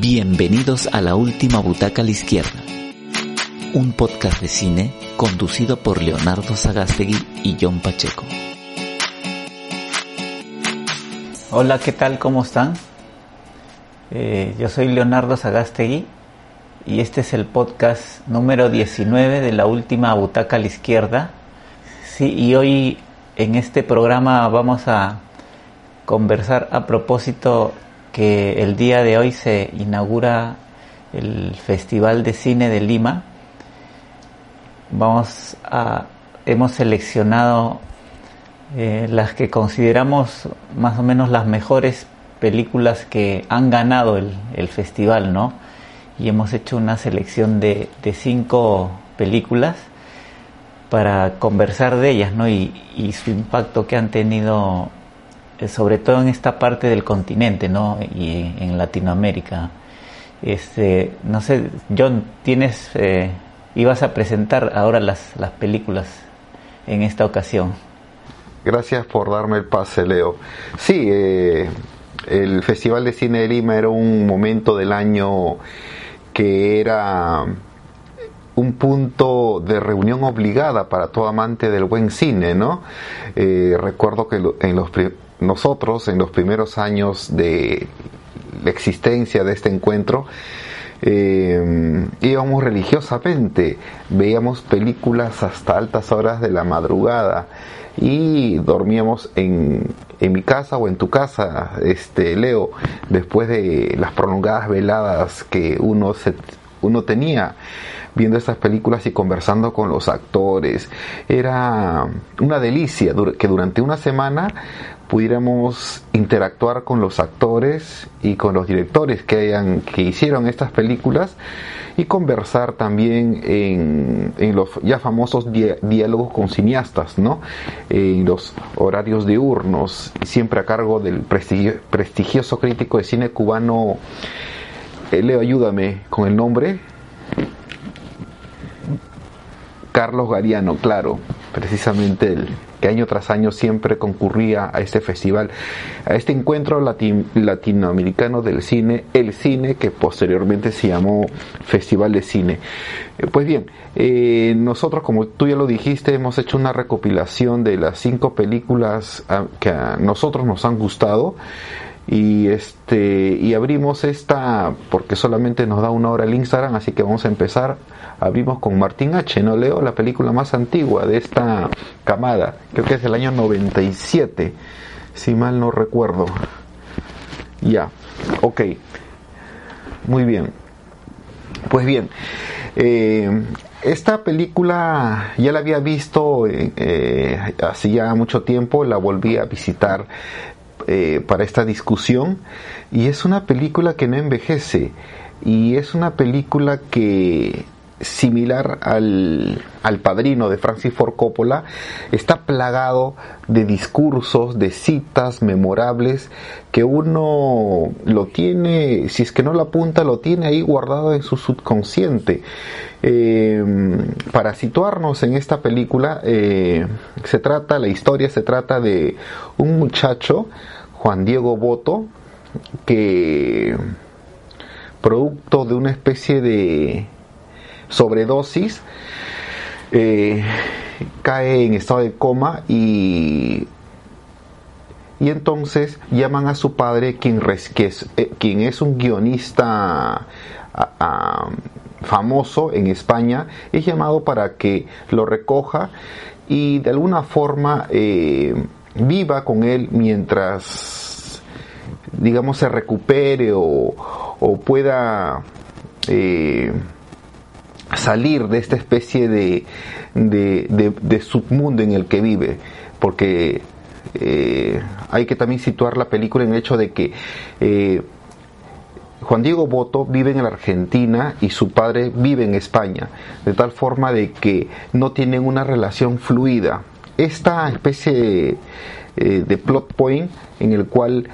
Bienvenidos a la última butaca a la izquierda, un podcast de cine conducido por Leonardo Sagastegui y John Pacheco. Hola, ¿qué tal? ¿Cómo están? Eh, yo soy Leonardo Sagastegui y este es el podcast número 19 de la última butaca a la izquierda. Sí, y hoy en este programa vamos a conversar a propósito que el día de hoy se inaugura el Festival de Cine de Lima. Vamos a, hemos seleccionado eh, las que consideramos más o menos las mejores películas que han ganado el, festival, ¿no? Y hemos hecho una selección de, cinco películas para conversar de ellas, ¿no? Y, su impacto que han tenido sobre todo en esta parte del continente, ¿no? Y en Latinoamérica. Este, no sé, John, tienes, eh, ibas a presentar ahora las, las películas en esta ocasión. Gracias por darme el pase, Leo. Sí, eh, el Festival de Cine de Lima era un momento del año que era un punto de reunión obligada para todo amante del buen cine, ¿no? recuerdo que en los nosotros en los primeros años de la existencia de este encuentro, eh, íbamos religiosamente, veíamos películas hasta altas horas de la madrugada y dormíamos en, en mi casa o en tu casa, este Leo, después de las prolongadas veladas que uno se, uno tenía viendo estas películas y conversando con los actores. Era una delicia que durante una semana pudiéramos interactuar con los actores y con los directores que, hayan, que hicieron estas películas y conversar también en, los ya famosos diálogos con cineastas, ¿no? en los horarios diurnos, siempre a cargo del prestigioso crítico de cine cubano, eh, Leo, ayúdame con el nombre. Carlos Gariano, claro, precisamente él que año tras año siempre concurría a este festival, a este encuentro latinoamericano del cine, el cine que posteriormente se llamó Festival de Cine. Eh, pues bien, eh, nosotros, como tú ya lo dijiste, hemos hecho una recopilación de las cinco películas ah, que a nosotros nos han gustado y este y abrimos esta porque solamente nos da una hora el Instagram así que vamos a empezar. Abrimos con Martín H. No leo la película más antigua de esta camada creo que es del año 97 si mal no recuerdo. Ya ok. Muy bien. Pues bien eh, esta película ya la había visto eh, eh, hace ya mucho tiempo, la volví a visitar eh, para esta discusión y es una película que no envejece y es una película que similar al, al, padrino de Francis Ford Coppola, está plagado de discursos, de citas memorables que uno lo tiene, si es que no lo apunta, lo tiene ahí guardado en su subconsciente. Eh, para situarnos en esta película, eh, se trata, la historia se trata de un muchacho Juan Diego Boto, que producto de una especie de sobredosis, eh, cae en estado de coma y, y entonces llaman a su padre, quien, es, eh, quien es un guionista famoso en España, es llamado para que lo recoja y de alguna forma eh, viva con él mientras, digamos, se recupere o, pueda eh, salir de esta especie de, de, submundo en el que vive, porque eh, hay que también situar la película en el hecho de que eh, Juan Diego Boto vive en la Argentina y su padre vive en España, de tal forma de que no tienen una relación fluida esta especie eh, de, plot point en el cual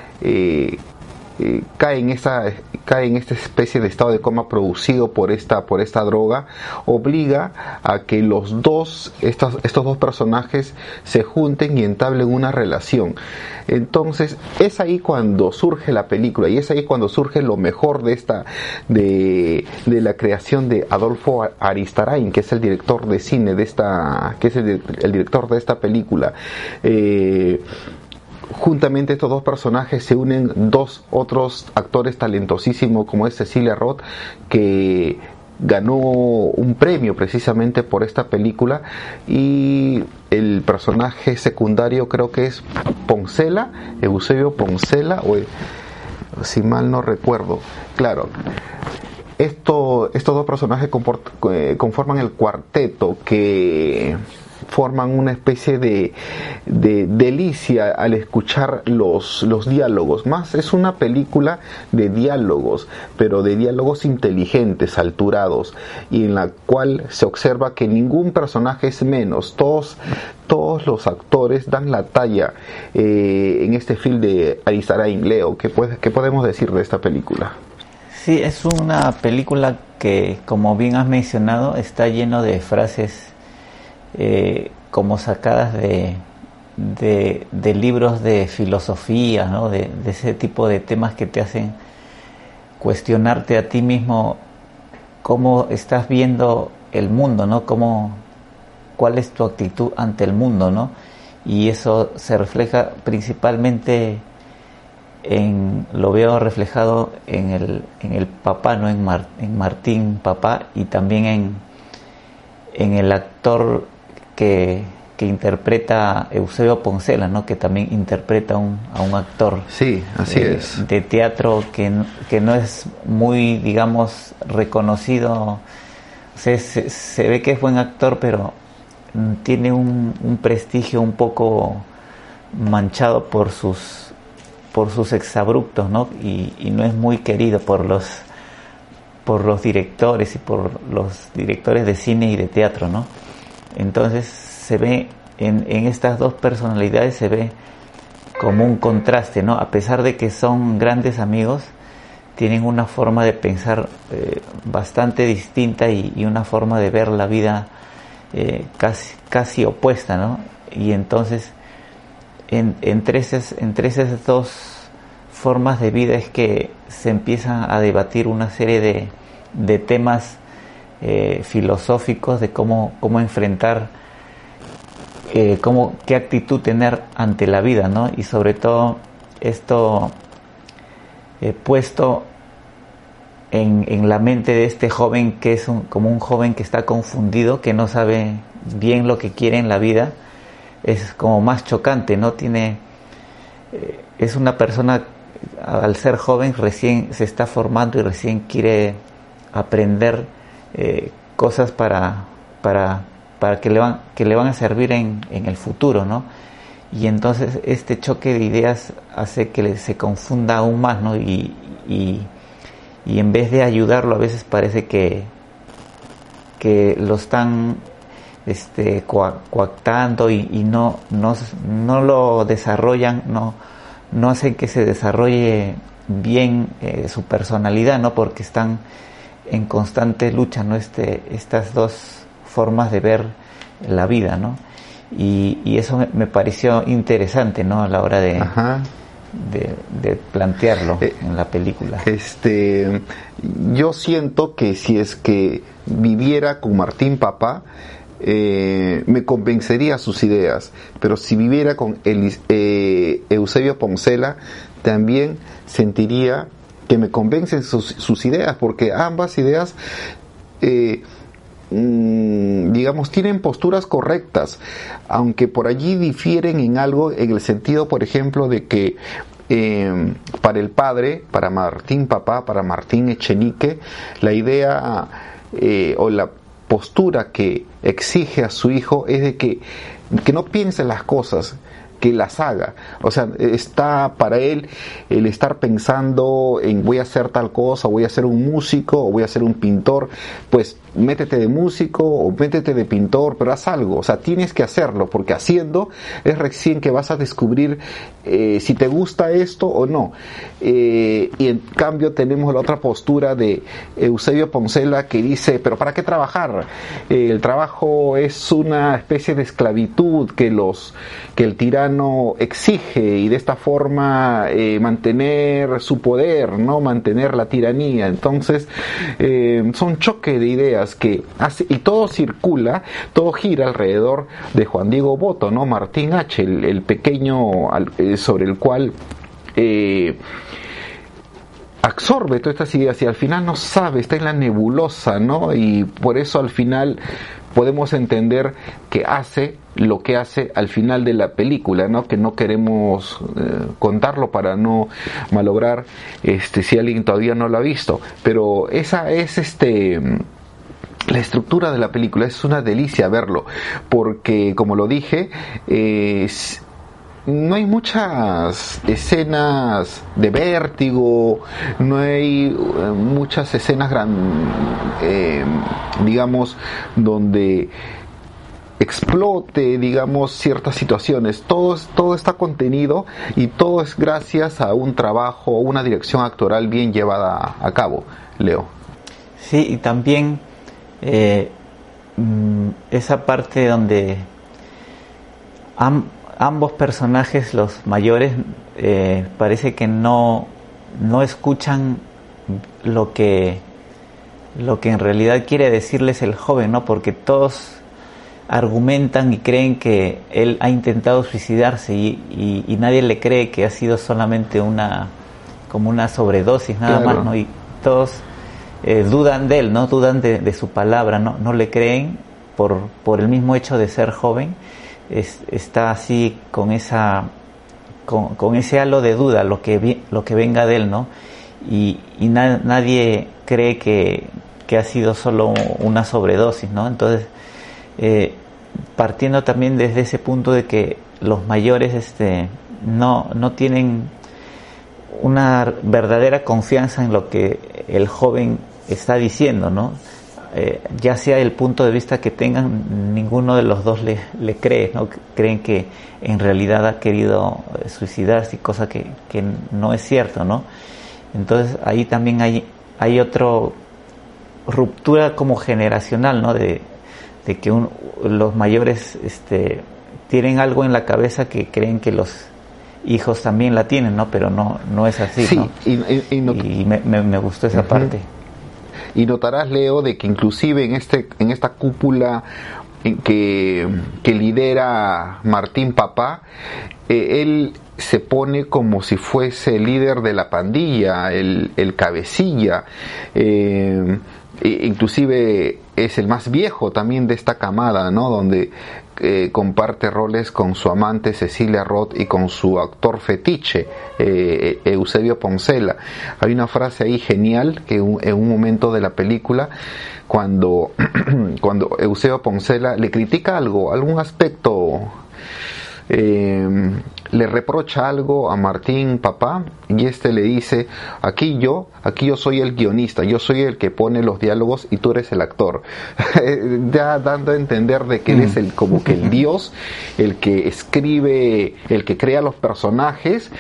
eh, cae en esta cae en esta especie de estado de coma producido por esta por esta droga obliga a que los dos estos, estos dos personajes se junten y entablen una relación. Entonces es ahí cuando surge la película y es ahí cuando surge lo mejor de esta de, de la creación de Adolfo Aristarain que es el director de cine de esta que es el, el director de esta película. Eh, juntamente estos dos personajes se unen dos otros actores talentosísimos como es Cecilia Roth que ganó un premio precisamente por esta película y el personaje secundario creo que es Poncela, Eusebio Poncela o si mal no recuerdo. Claro, esto, estos dos personajes eh, conforman el cuarteto que forman una especie de, delicia al escuchar los, los diálogos. Más es una película de diálogos, pero de diálogos inteligentes, alturados, y en la cual se observa que ningún personaje es menos. Todos, todos los actores dan la talla eh, en este film de Arisarain Leo. ¿Qué, ¿Qué podemos decir de esta película? Sí, es una película que, como bien has mencionado, está lleno de frases eh, como sacadas de, de, libros de filosofía, ¿no? de, ese tipo de temas que te hacen cuestionarte a ti mismo cómo estás viendo el mundo, ¿no? Cómo, cuál es tu actitud ante el mundo, ¿no? Y eso se refleja principalmente en, lo veo reflejado en el, en el papá, ¿no? En, en Martín Papá y también en, en el actor que, interpreta Eusebio Poncela, ¿no? que también interpreta un, a un actor sí, así es. de teatro que, que, no es muy, digamos, reconocido. Se, se, ve que es buen actor, pero tiene un, un, prestigio un poco manchado por sus por sus exabruptos, ¿no? Y, y no es muy querido por los por los directores y por los directores de cine y de teatro, ¿no? Entonces se ve en, estas dos personalidades se ve como un contraste, ¿no? A pesar de que son grandes amigos, tienen una forma de pensar eh, bastante distinta y, una forma de ver la vida eh, casi, opuesta, ¿no? Y entonces, entre, esas, entre esas dos formas de vida es que se empiezan a debatir una serie de, de temas eh, filosóficos de cómo, cómo enfrentar, eh, cómo, qué actitud tener ante la vida, ¿no? Y sobre todo esto eh, puesto en, en, la mente de este joven que es como un joven que está confundido, que no sabe bien lo que quiere en la vida, es como más chocante, ¿no? Tiene, es una persona al ser joven recién se está formando y recién quiere aprender eh, cosas para, para, para que, le van, que le van a servir en, en el futuro, ¿no? Y entonces este choque de ideas hace que se confunda aún más, ¿no? Y, y, en vez de ayudarlo a veces parece que, que lo están este, coactando y, y no, no, no, lo desarrollan, no, no hacen que se desarrolle bien eh, su personalidad, ¿no? Porque están en constante lucha, ¿no? Este, estas dos formas de ver la vida, ¿no? Y, eso me, pareció interesante, ¿no? A la hora de, de, plantearlo eh, en la película. Este, yo siento que si es que viviera con Martín Papá, eh, me convencería sus ideas, pero si viviera con eh, Eusebio Poncela, también sentiría que me convencen sus, ideas, porque ambas ideas, eh, mm, digamos, tienen posturas correctas, aunque por allí difieren en algo, en el sentido, por ejemplo, de que eh, para el padre, para Martín Papá, para Martín Echenique, la idea eh, o la postura que exige a su hijo es de que, que no piense las cosas, que las haga. O sea, está para él el estar pensando en voy a hacer tal cosa, voy a ser un músico o voy a ser un pintor, pues métete de músico o métete de pintor, pero haz algo, o sea, tienes que hacerlo, porque haciendo es recién que vas a descubrir eh, si te gusta esto o no. Eh, y en cambio tenemos la otra postura de Eusebio Poncela que dice, pero ¿para qué trabajar? Eh, el trabajo es una especie de esclavitud que, los, que el tirano exige y de esta forma mantener su poder, ¿no? mantener la tiranía. Entonces, son choque de ideas que hace, y todo circula, todo gira alrededor de Juan Diego Boto, ¿no? Martín H., el, pequeño eh, sobre el cual eh, absorbe todas estas ideas y al final no sabe, está en la nebulosa, ¿no? Y por eso al final podemos entender que hace lo que hace al final de la película, ¿no? Que no queremos eh, contarlo para no malograr este si alguien todavía no lo ha visto, pero esa es este la estructura de la película es una delicia verlo, porque como lo dije, no hay muchas escenas de vértigo, no hay eh, muchas escenas, gran, eh, digamos, donde explote, digamos, ciertas situaciones. Todo, todo está contenido y todo es gracias a un trabajo, una dirección actoral bien llevada a cabo, Leo. Sí, y también eh, mm, esa parte donde ambos personajes, los mayores, eh, parece que no, no escuchan lo que, lo que en realidad quiere decirles el joven, ¿no? Porque todos argumentan y creen que él ha intentado suicidarse y, y, nadie le cree que ha sido solamente una como una sobredosis nada más, ¿no? Y todos eh, dudan de él, no dudan de, su palabra, no, no le creen por, por el mismo hecho de ser joven, está así con esa con, ese halo de duda lo que lo que venga de él, ¿no? Y, nadie cree que, que, ha sido solo una sobredosis, ¿no? Entonces, eh, partiendo también desde ese punto de que los mayores este, no, no tienen una verdadera confianza en lo que el joven está diciendo, ¿no? Eh, ya sea el punto de vista que tengan, ninguno de los dos le, le cree, ¿no? Creen que en realidad ha querido eh, suicidarse, cosa que, que no es cierto, ¿no? Entonces ahí también hay, hay otra ruptura como generacional, ¿no? De, de que los mayores este, tienen algo en la cabeza que creen que los hijos también la tienen, ¿no? Pero no, no es así, ¿no? Y, me, gustó esa parte. Y notarás, Leo, de que inclusive en, este, en esta cúpula que, que lidera Martín Papá, eh, él se pone como si fuese el líder de la pandilla, el, el cabecilla. Eh, inclusive es el más viejo también de esta camada, ¿no? Donde eh, comparte roles con su amante Cecilia Roth y con su actor fetiche eh, Eusebio Poncela. Hay una frase ahí genial que en un momento de la película cuando cuando Eusebio Poncela le critica algo, algún aspecto eh, le reprocha algo a Martín papá y este le dice aquí yo aquí yo soy el guionista yo soy el que pone los diálogos y tú eres el actor ya dando a entender de que él es el como que el dios el que escribe el que crea los personajes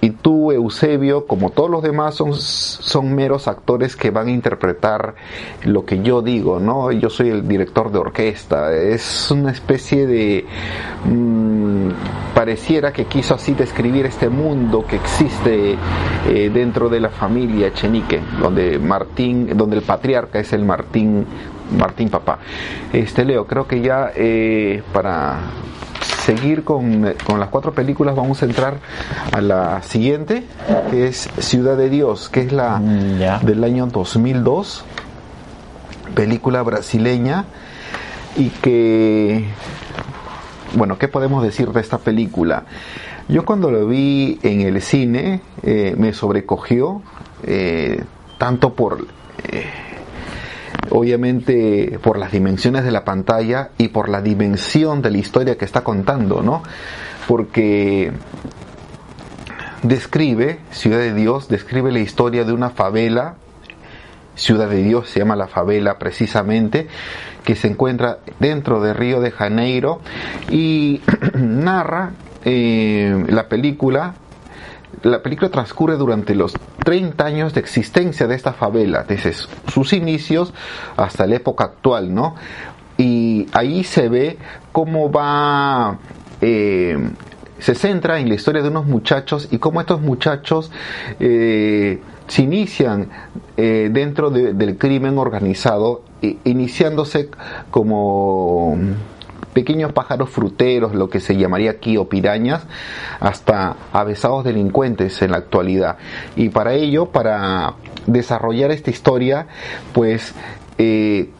y tú, Eusebio, como todos los demás, son, son meros actores que van a interpretar lo que yo digo, ¿no? Yo soy el director de orquesta. Es una especie de... Mm, pareciera que quiso así describir este mundo que existe eh, dentro de la familia Chenique, donde Martín, donde el patriarca es el Martín Martín Papá. Este Leo, creo que ya eh, para seguir con, las cuatro películas vamos a entrar a la siguiente, que es Ciudad de Dios, que es la mm, del año 2002, película brasileña y que, bueno, ¿qué podemos decir de esta película? Yo cuando lo vi en el cine eh, me sobrecogió, eh, tanto por... Eh, obviamente por las dimensiones de la pantalla y por la dimensión de la historia que está contando, ¿no? Porque describe, Ciudad de Dios, describe la historia de una favela, Ciudad de Dios se llama la favela precisamente, que se encuentra dentro de Río de Janeiro y narra eh, la película la película transcurre durante los 30 años de existencia de esta favela, desde sus inicios hasta la época actual, ¿no? Y ahí se ve cómo va, eh, se centra en la historia de unos muchachos y cómo estos muchachos eh, se inician eh, dentro del crimen organizado, iniciándose como pequeños pájaros fruteros, lo que se llamaría aquí o pirañas, hasta avesados delincuentes en la actualidad. Y para ello, para desarrollar esta historia, pues eh,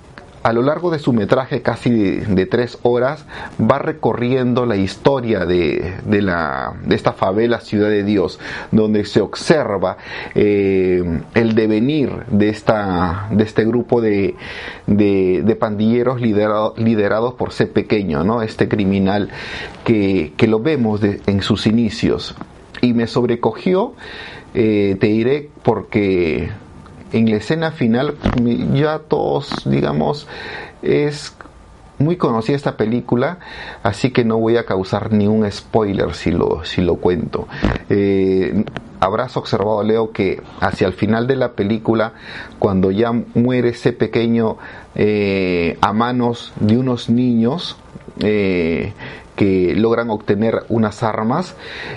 a lo largo de su metraje casi de, tres horas va recorriendo la historia de, la, de, esta favela Ciudad de Dios, donde se observa eh, el devenir de, esta, de este grupo de, pandilleros liderados por C pequeño, ¿no? este criminal que, lo vemos en sus inicios. Y me sobrecogió, eh, te diré, porque en la escena final ya todos, digamos, es muy conocida esta película, así que no voy a causar ni un spoiler si lo, si lo cuento. Eh, habrás observado, Leo, que hacia el final de la película, cuando ya muere ese pequeño eh, a manos de unos niños, eh, que logran obtener unas armas.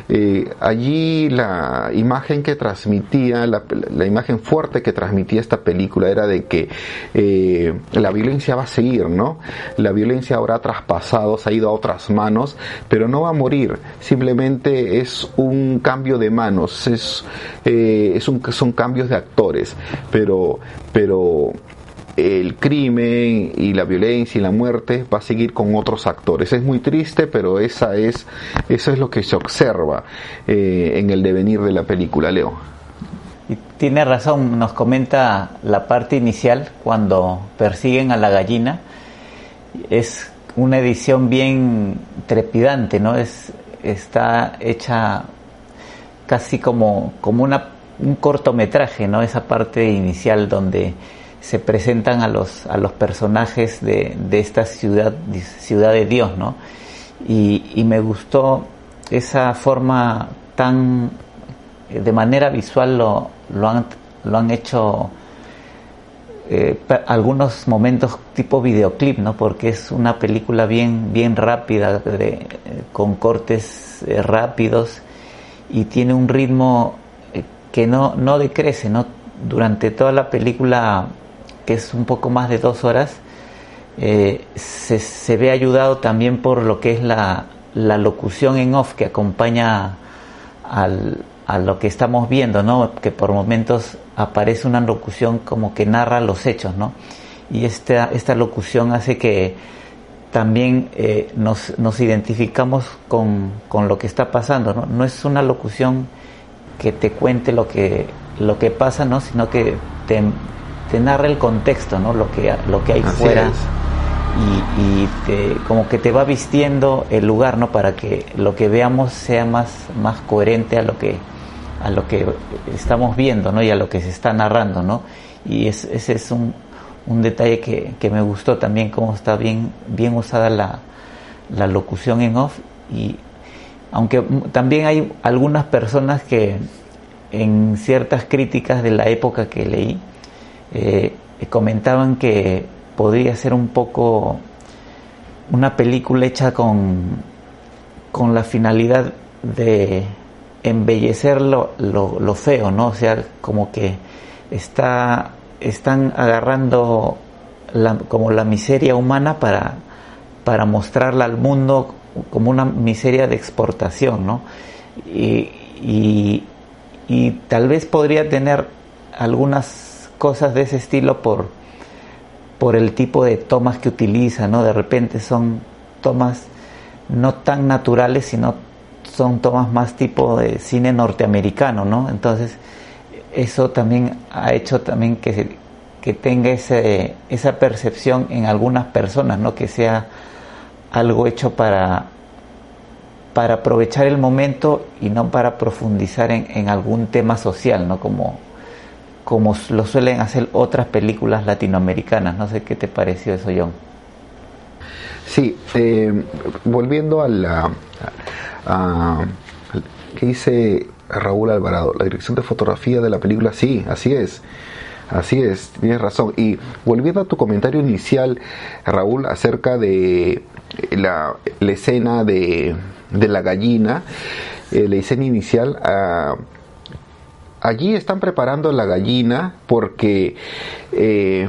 Eh, allí la imagen que transmitía, la, imagen fuerte que transmitía esta película era de que eh, la violencia va a seguir, ¿no? La violencia habrá traspasado, se ha ido a otras manos, pero no va a morir, simplemente es un cambio de manos, es, eh, es un, son cambios de actores, pero, pero el crimen y la violencia y la muerte va a seguir con otros actores. Es muy triste, pero esa es, eso es lo que se observa eh, en el devenir de la película, Leo. Y tiene razón, nos comenta la parte inicial cuando persiguen a la gallina. Es una edición bien trepidante, ¿no? Es, está hecha casi como, como una, un cortometraje, ¿no? Esa parte inicial donde se presentan a los, a los personajes de, de esta ciudad, ciudad de Dios, ¿no? Y, me gustó esa forma tan, de manera visual lo, lo, han, lo han hecho eh, algunos momentos tipo videoclip, ¿no? Porque es una película bien, bien rápida, de, con cortes eh, rápidos y tiene un ritmo eh, que no, no decrece, ¿no? Durante toda la película que es un poco más de dos horas, eh, se, ve ayudado también por lo que es la, locución en off que acompaña a lo que estamos viendo, ¿no? que por momentos aparece una locución como que narra los hechos, ¿no? y esta, esta locución hace que también eh, nos, nos, identificamos con, con, lo que está pasando, ¿no? no es una locución que te cuente lo que, lo que pasa, ¿no? sino que te, te narra el contexto, ¿no? Lo que, lo que hay fuera. Y, te, como que te va vistiendo el lugar, ¿no? Para que lo que veamos sea más, más coherente a lo que a lo que estamos viendo, ¿no? Y a lo que se está narrando, ¿no? Y ese es un, un detalle que, que, me gustó también, cómo está bien, bien usada la, la locución en off. Y aunque también hay algunas personas que en ciertas críticas de la época que leí, eh, comentaban que podría ser un poco una película hecha con, con la finalidad de embellecer lo, feo, ¿no? O sea, como que está, están agarrando la, como la miseria humana para, para mostrarla al mundo como una miseria de exportación, ¿no? Y, y tal vez podría tener algunas cosas de ese estilo por, por el tipo de tomas que utiliza, ¿no? De repente son tomas no tan naturales, sino son tomas más tipo de cine norteamericano, ¿no? Entonces, eso también ha hecho también que, que tenga ese, esa percepción en algunas personas, ¿no? que sea algo hecho para, para aprovechar el momento y no para profundizar en, en algún tema social, ¿no? como, como lo suelen hacer otras películas latinoamericanas. No sé qué te pareció eso, John. Sí, eh, volviendo a la... A, ¿Qué dice Raúl Alvarado? La dirección de fotografía de la película, sí, así es. Así es, tienes razón. Y volviendo a tu comentario inicial, Raúl, acerca de la, escena de, la gallina, eh, la escena inicial, ah, allí están preparando la gallina porque... Eh,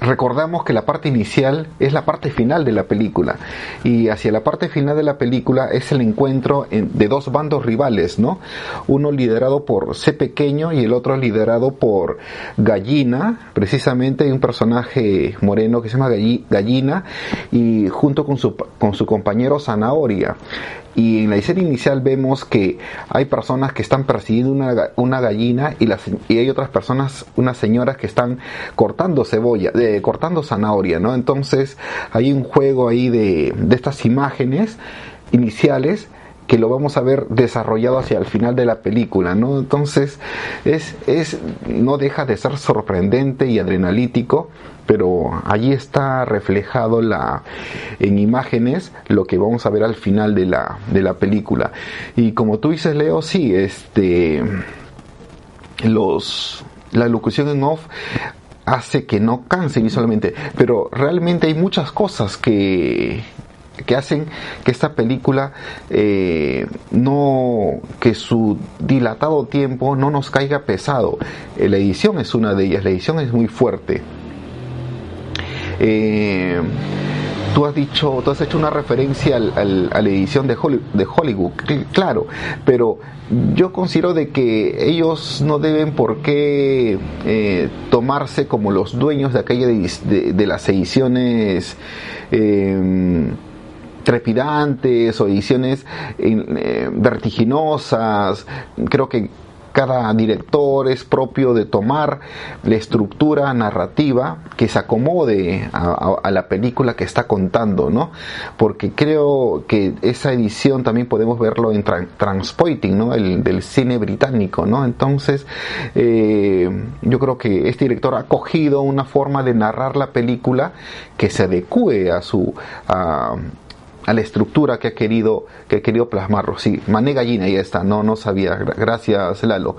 recordamos que la parte inicial es la parte final de la película y hacia la parte final de la película es el encuentro de dos bandos rivales, ¿no? Uno liderado por C pequeño y el otro liderado por Gallina, precisamente un personaje moreno que se llama Gallina y junto con su, con su compañero Zanahoria. Y en la escena inicial vemos que hay personas que están persiguiendo una, una gallina y, las, y hay otras personas, unas señoras que están cortando cebolla, de, cortando zanahoria, ¿no? Entonces hay un juego ahí de, de estas imágenes iniciales que lo vamos a ver desarrollado hacia el final de la película, ¿no? Entonces, es, es, no deja de ser sorprendente y adrenalítico pero allí está reflejado la, en imágenes lo que vamos a ver al final de la, de la película. Y como tú dices, Leo, sí, este, los, la locución en off hace que no canse visualmente, pero realmente hay muchas cosas que, que hacen que esta película eh, no que su dilatado tiempo no nos caiga pesado. La edición es una de ellas la edición es muy fuerte. Eh, tú has dicho, tú has hecho una referencia al, a la edición de Hollywood, claro, pero yo considero de que ellos no deben por qué eh, tomarse como los dueños de aquella de, las ediciones eh, trepidantes o ediciones vertiginosas. Creo que cada director es propio de tomar la estructura narrativa que se acomode a, la película que está contando, ¿no? Porque creo que esa edición también podemos verlo en Transpoiting, ¿no? El, del cine británico, ¿no? Entonces, eh, yo creo que este director ha cogido una forma de narrar la película que se adecue a su la estructura que ha querido, que ha querido plasmarlo. Sí, Mané Gallina, ya está, no, no sabía, gracias Lalo.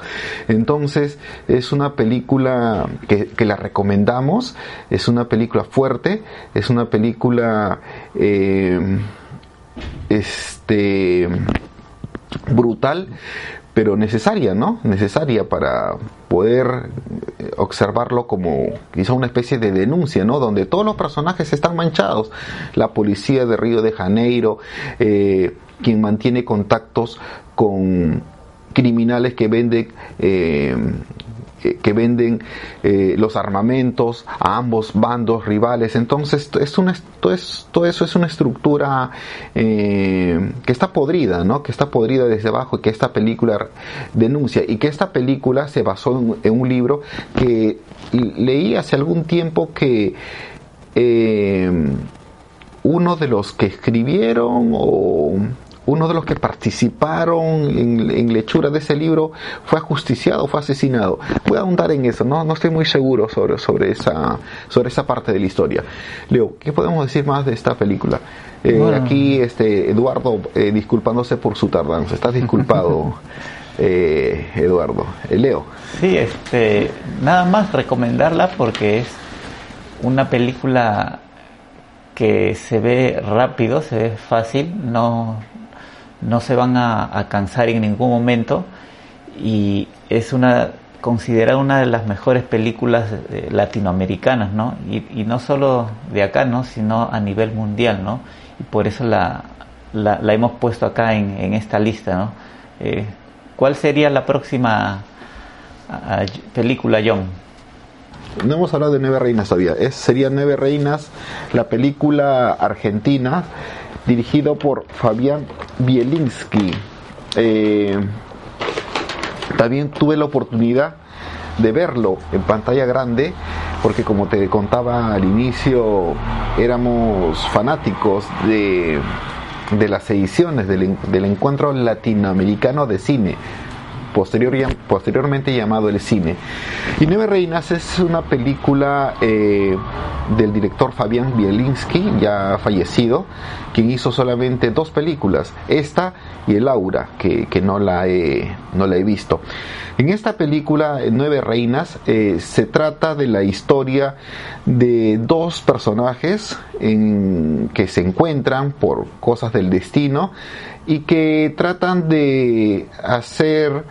Entonces, es una película que, la recomendamos, es una película fuerte, es una película eh, este brutal, pero necesaria, ¿no? Necesaria para poder eh, observarlo como quizá una especie de denuncia, ¿no? Donde todos los personajes están manchados. La policía de Río de Janeiro, eh, quien mantiene contactos con criminales que venden eh, que venden eh, los armamentos a ambos bandos rivales. Entonces, es una, todo, eso es una estructura eh, que está podrida, ¿no? que está podrida desde abajo y que esta película denuncia. Y que esta película se basó en, un libro que leí hace algún tiempo que eh, uno de los que escribieron o uno de los que participaron en, lechura de ese libro fue ajusticiado, fue asesinado. Voy a ahondar en eso, no, no estoy muy seguro sobre, sobre, esa, sobre esa parte de la historia. Leo, ¿qué podemos decir más de esta película? Eh, aquí este Eduardo eh, disculpándose por su tardanza. Estás disculpado, eh, Eduardo. Leo. Sí, este, nada más recomendarla porque es una película que se ve rápido, se ve fácil, no, no se van a, cansar en ningún momento y es una considerada una de las mejores películas eh, latinoamericanas, ¿no? Y, no solo de acá, ¿no? Sino a nivel mundial, ¿no? Y por eso la, la, hemos puesto acá en, esta lista, ¿no? Eh, ¿Cuál sería la próxima película, John? No hemos hablado de Nueve Reinas todavía. Es, sería Nueve Reinas, la película argentina dirigido por Fabián Bielinski. Eh, también tuve la oportunidad de verlo en pantalla grande, porque como te contaba al inicio, éramos fanáticos de, de las ediciones del, del encuentro latinoamericano de cine posterior, posteriormente llamado El Cine. Y Nueve Reinas es una película eh, del director Fabián Bielinski, ya fallecido, quien hizo solamente dos películas, esta y El Aura, que, no, la he, no la he visto. En esta película, Nueve Reinas, eh, se trata de la historia de dos personajes en, que se encuentran por cosas del destino y que tratan de hacer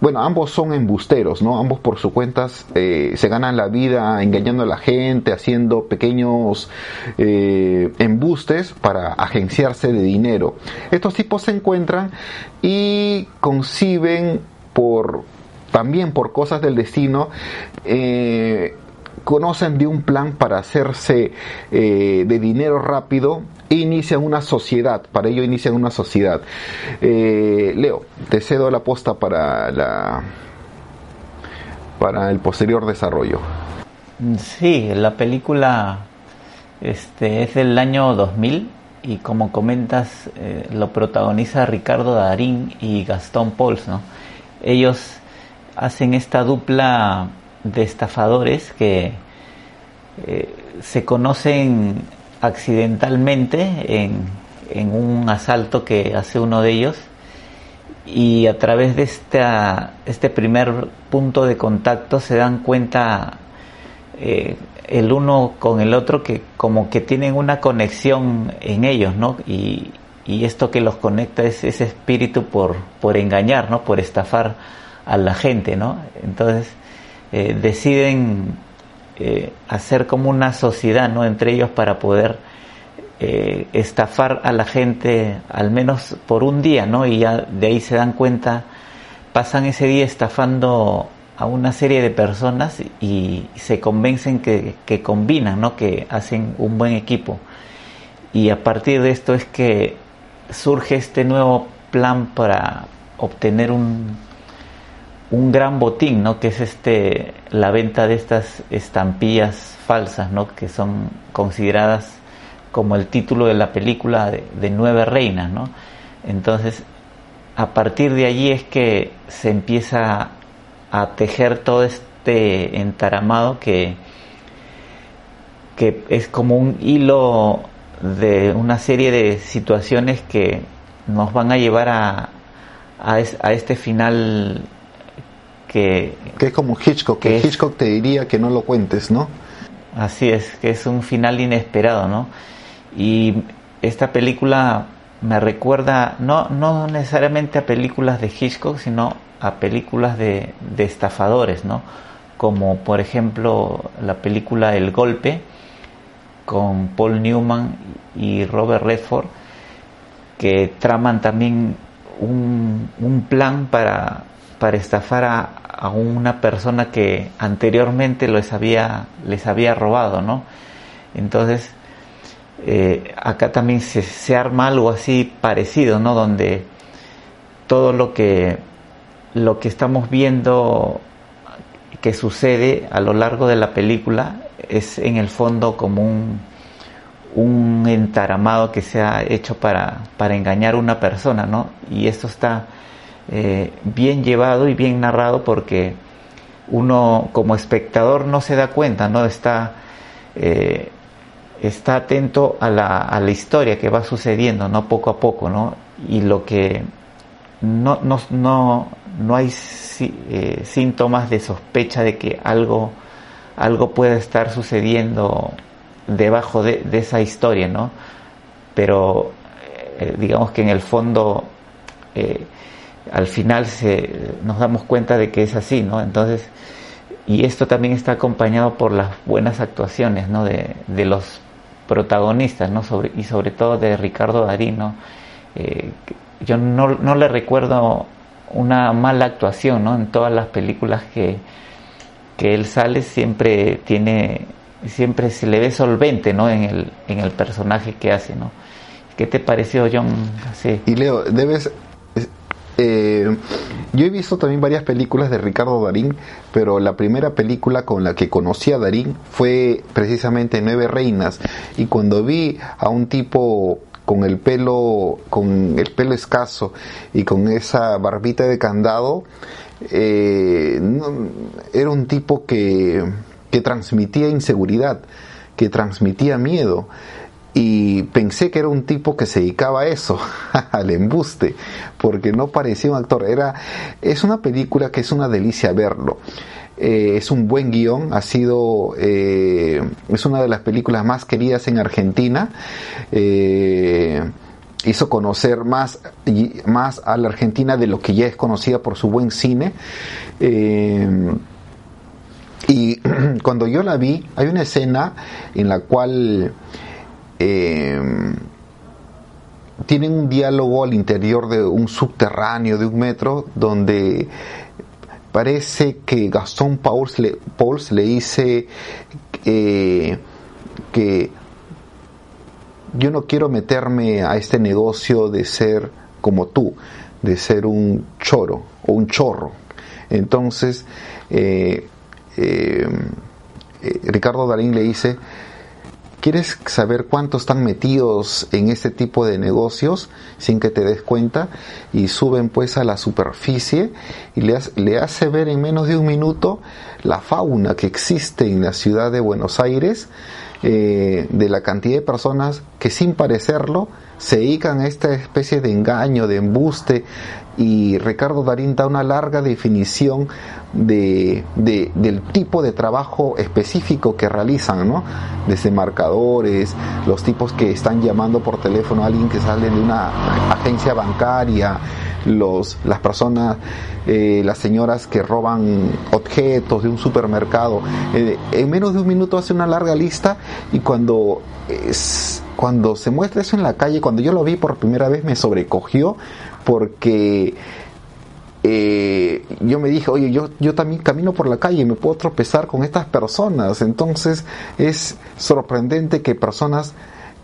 bueno, ambos son embusteros, ¿no? Ambos por su cuentas eh, se ganan la vida engañando a la gente, haciendo pequeños eh, embustes para agenciarse de dinero. Estos tipos se encuentran y conciben por también por cosas del destino eh, conocen de un plan para hacerse eh, de dinero rápido inician una sociedad, para ello inician una sociedad. Eh, Leo, te cedo la posta para, la, para el posterior desarrollo. Sí, la película este, es del año 2000 y como comentas eh, lo protagoniza Ricardo Darín y Gastón Pols. ¿no? Ellos hacen esta dupla de estafadores que eh, se conocen accidentalmente en, en, un asalto que hace uno de ellos y a través de esta, este primer punto de contacto se dan cuenta eh, el uno con el otro que como que tienen una conexión en ellos, ¿no? Y, y esto que los conecta es ese espíritu por, por engañar, ¿no? Por estafar a la gente, ¿no? Entonces, eh, deciden eh, hacer como una sociedad ¿no? entre ellos para poder eh, estafar a la gente al menos por un día, ¿no? Y ya de ahí se dan cuenta, pasan ese día estafando a una serie de personas y se convencen que, que combinan, ¿no? Que hacen un buen equipo. Y a partir de esto es que surge este nuevo plan para obtener un un gran botín, ¿no? Que es este la venta de estas estampillas falsas, ¿no? Que son consideradas como el título de la película de, Nueve Reinas, ¿no? Entonces, a partir de allí es que se empieza a tejer todo este entaramado que, que es como un hilo de una serie de situaciones que nos van a llevar a, a este final que... es como Hitchcock, que, Hitchcock te diría que no lo cuentes, ¿no? Así es, que es un final inesperado, ¿no? Y esta película me recuerda, no, no necesariamente a películas de Hitchcock, sino a películas de, de estafadores, ¿no? Como por ejemplo la película El Golpe, con Paul Newman y Robert Redford, que traman también un, un plan para para estafar a, una persona que anteriormente les había, les había robado, ¿no? Entonces, eh, acá también se, arma algo así parecido, ¿no? Donde todo lo que, lo que estamos viendo que sucede a lo largo de la película es en el fondo como un, un entaramado que se ha hecho para, para engañar a una persona, ¿no? Y esto está eh, bien llevado y bien narrado porque uno como espectador no se da cuenta, no está, eh, está atento a la, a la, historia que va sucediendo, no poco a poco, ¿no? Y lo que no, no, no, no hay eh, síntomas de sospecha de que algo, algo pueda estar sucediendo debajo de, de esa historia, ¿no? Pero digamos que en el fondo al final se, nos damos cuenta de que es así, ¿no? Entonces, y esto también está acompañado por las buenas actuaciones, ¿no? De, los protagonistas, ¿no? Sobre, y sobre todo de Ricardo Darín, ¿no? Eh, yo no, no, le recuerdo una mala actuación, ¿no? En todas las películas que, que él sale siempre tiene, siempre se le ve solvente, ¿no? En el, en el personaje que hace, ¿no? ¿Qué te pareció, John? Y Leo, debes eh, yo he visto también varias películas de Ricardo Darín, pero la primera película con la que conocí a Darín fue precisamente Nueve Reinas. Y cuando vi a un tipo con el pelo, con el pelo escaso y con esa barbita de candado, eh, era un tipo que, que transmitía inseguridad, que transmitía miedo y pensé que era un tipo que se dedicaba a eso, al embuste, porque no parecía un actor. Era, es una película que es una delicia verlo. Eh, es un buen guion, ha sido, eh, es una de las películas más queridas en Argentina. Eh, hizo conocer más, más a la Argentina de lo que ya es conocida por su buen cine. y cuando yo la vi, hay una escena en la cual eh, tienen un diálogo al interior de un subterráneo de un metro donde parece que Gastón Pauls le, dice eh, que yo no quiero meterme a este negocio de ser como tú, de ser un choro o un chorro. Entonces, eh, Ricardo Darín le dice, ¿Quieres saber cuántos están metidos en este tipo de negocios sin que te des cuenta? Y suben pues a la superficie y le, hace ver en menos de un minuto la fauna que existe en la ciudad de Buenos Aires, eh, de la cantidad de personas que sin parecerlo se dedican a esta especie de engaño, de embuste, y Ricardo Darín da una larga definición de, del tipo de trabajo específico que realizan, ¿no? Desde marcadores, los tipos que están llamando por teléfono a alguien que sale de una agencia bancaria, los, las personas, eh, las señoras que roban objetos de un supermercado. Eh, en menos de un minuto hace una larga lista y cuando es, cuando se muestra eso en la calle, cuando yo lo vi por primera vez me sobrecogió porque eh, yo me dije, oye, yo, yo también camino por la calle y me puedo tropezar con estas personas. Entonces es sorprendente que personas